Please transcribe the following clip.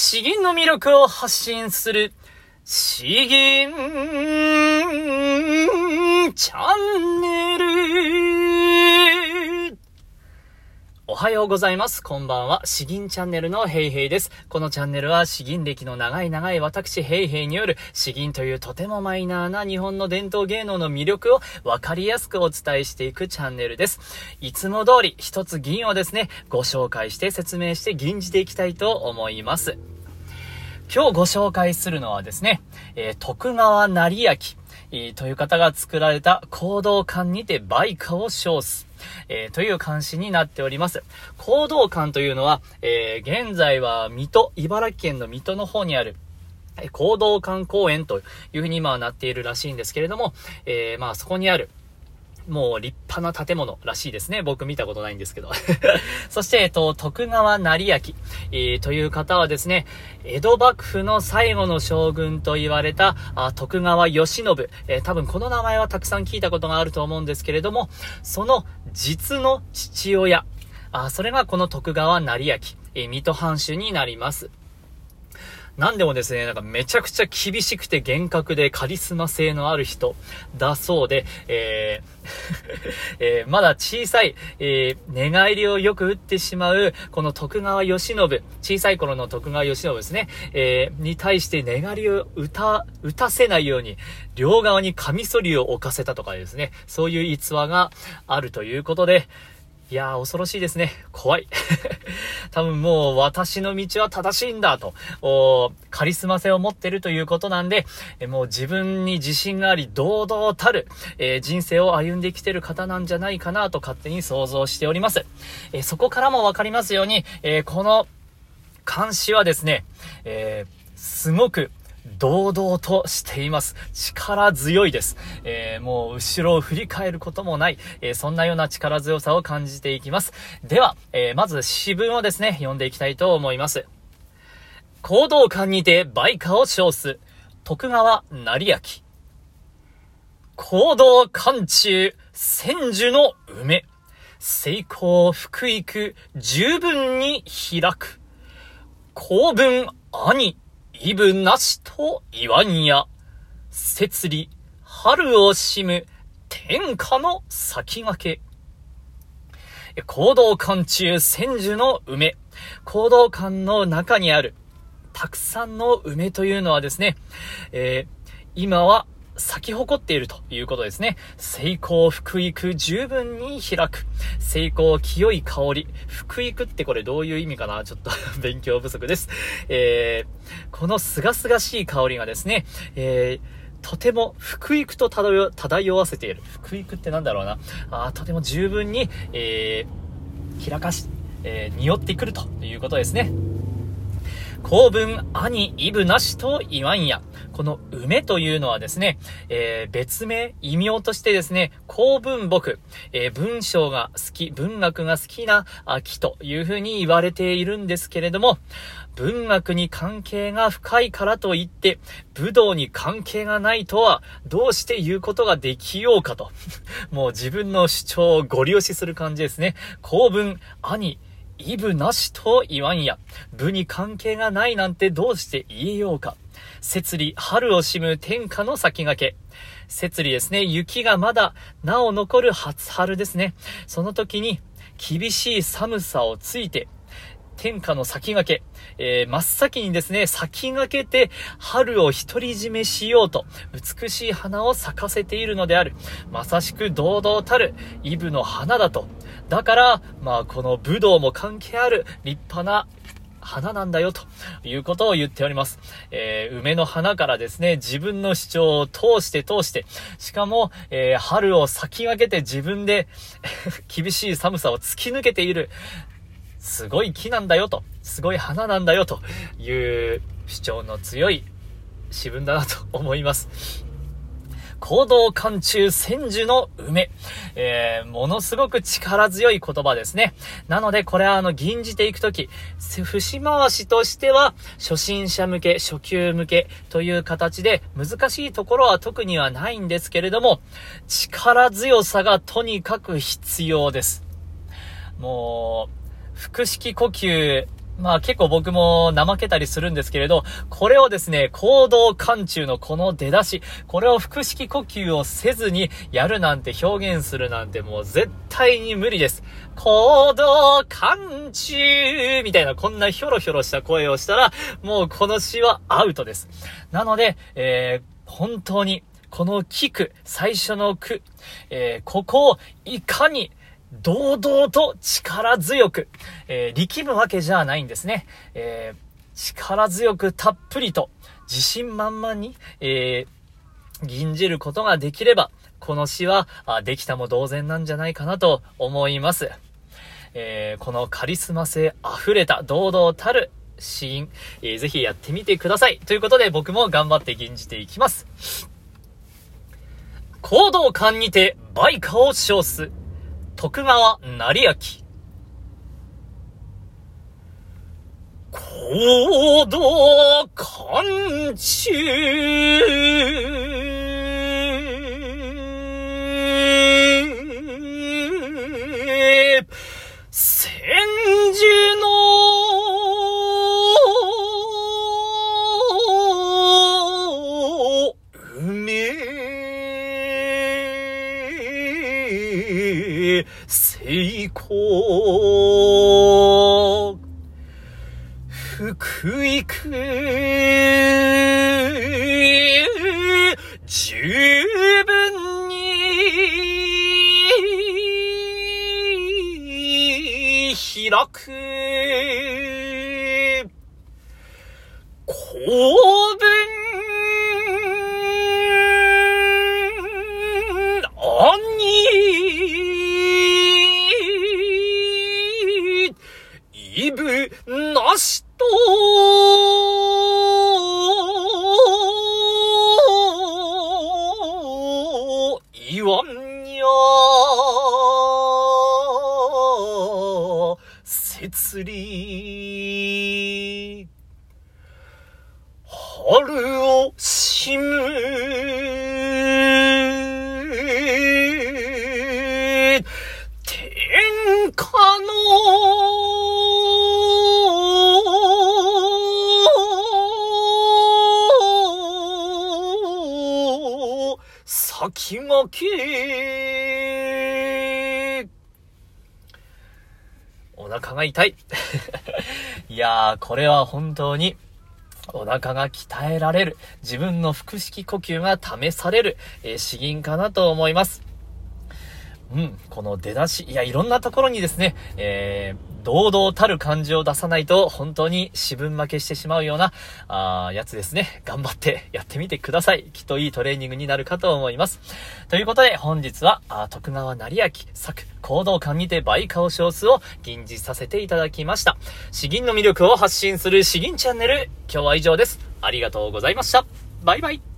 詩吟の魅力を発信する、詩吟チャンネル。はようございます。こんばんは。詩吟チャンネルのヘイヘイです。このチャンネルは詩吟歴の長い長い私ヘイヘイによる詩吟というとてもマイナーな日本の伝統芸能の魅力をわかりやすくお伝えしていくチャンネルです。いつも通り一つ銀をですね、ご紹介して説明して吟じていきたいと思います。今日ご紹介するのはですね、えー、徳川成明、えー、という方が作られた行動館にて売価を称す。えー、という監視になっております。行動館というのは、えー、現在は水戸、茨城県の水戸の方にある、行動館公園というふうに今はなっているらしいんですけれども、え、まあそこにある、もう立派な建物らしいですね。僕見たことないんですけど。そして、えっと、徳川成明、えー、という方はですね、江戸幕府の最後の将軍と言われたあ徳川慶喜、えー、多分この名前はたくさん聞いたことがあると思うんですけれども、その実の父親、あそれがこの徳川成明、えー、水戸藩主になります。なんでもですね、なんかめちゃくちゃ厳しくて厳格でカリスマ性のある人だそうで、えー えー、まだ小さい、えー、寝返りをよく打ってしまう、この徳川慶喜、小さい頃の徳川慶喜ですね、えー、に対して寝返りを打た、打たせないように、両側にカミソリを置かせたとかですね、そういう逸話があるということで、いやー、恐ろしいですね。怖い。多分もう私の道は正しいんだと、おカリスマ性を持ってるということなんで、えもう自分に自信があり、堂々たる、えー、人生を歩んできてる方なんじゃないかなと勝手に想像しております。えー、そこからもわかりますように、えー、この監視はですね、えすごく堂々としています。力強いです。えー、もう後ろを振り返ることもない、えー、そんなような力強さを感じていきます。では、えー、まず詩文をですね、読んでいきたいと思います。行動館にて売価を称す、徳川成明。行動館中、千樹の梅。成功福育、十分に開く。公文兄。異分なしと言わんや、摂理、春をしむ、天下の先駆け。行動館中千樹の梅。行動館の中にある、たくさんの梅というのはですね、えー、今は咲き誇っているということですね。成功、福育、十分に開く。成功、清い香り。福育ってこれどういう意味かな？ちょっと 勉強不足です。えー、この清々しい香りがですね、えーとても福育と漂漂わせている。福育ってなんだろうな？あとても十分に、えー、開かし、えー、匂ってくるということですね。公文兄イブなしと言わんや。この梅というのはですね、えー、別名、異名としてですね、公文木、えー、文章が好き、文学が好きな木というふうに言われているんですけれども、文学に関係が深いからといって、武道に関係がないとは、どうして言うことができようかと。もう自分の主張をご利用しする感じですね。公文、兄、イブなしと言わんや。部に関係がないなんてどうして言えようか。節理、春をしむ天下の先駆け。節理ですね。雪がまだなお残る初春ですね。その時に厳しい寒さをついて、天下の先駆け、えー、真っ先にですね、先駆けて春を独り占めしようと、美しい花を咲かせているのである。まさしく堂々たる、イブの花だと。だから、まあ、この武道も関係ある立派な花なんだよ、ということを言っております。えー、梅の花からですね、自分の主張を通して通して、しかも、えー、春を先駆けて自分で 厳しい寒さを突き抜けている、すごい木なんだよと、すごい花なんだよという主張の強い詩文だなと思います。行動間中千樹の梅。えー、ものすごく力強い言葉ですね。なので、これはあの、吟じていくとき、節回しとしては、初心者向け、初級向けという形で、難しいところは特にはないんですけれども、力強さがとにかく必要です。もう、腹式呼吸まあ結構僕も怠けたりするんですけれど、これをですね、行動貫中のこの出だし、これを腹式呼吸をせずにやるなんて表現するなんてもう絶対に無理です。行動貫中みたいなこんなひょろひょろした声をしたら、もうこの詩はアウトです。なので、えー、本当にこの聞く最初の句、えー、ここをいかに堂々と力強く、えー、力むわけじゃないんですね。えー、力強くたっぷりと、自信満々に、えー、吟じることができれば、この詩は、あできたも同然なんじゃないかなと思います。えー、このカリスマ性溢れた堂々たるシーン、えー、ぜひやってみてください。ということで僕も頑張って吟じていきます。行動感にて売価を称す。徳川成明。行動勘中福育十分に開く。神戸春をしむ。天下の。先駆け。お腹が痛い。いやー、これは本当に、お腹が鍛えられる、自分の腹式呼吸が試される、えー、詩吟かなと思います。うん、この出だし、いや、いろんなところにですね、えー、堂々たる感じを出さないと、本当に四分負けしてしまうような、あやつですね。頑張ってやってみてください。きっといいトレーニングになるかと思います。ということで、本日は、あ徳川成明作、行動感にて倍顔少数を吟じさせていただきました。詩吟の魅力を発信する詩吟チャンネル、今日は以上です。ありがとうございました。バイバイ。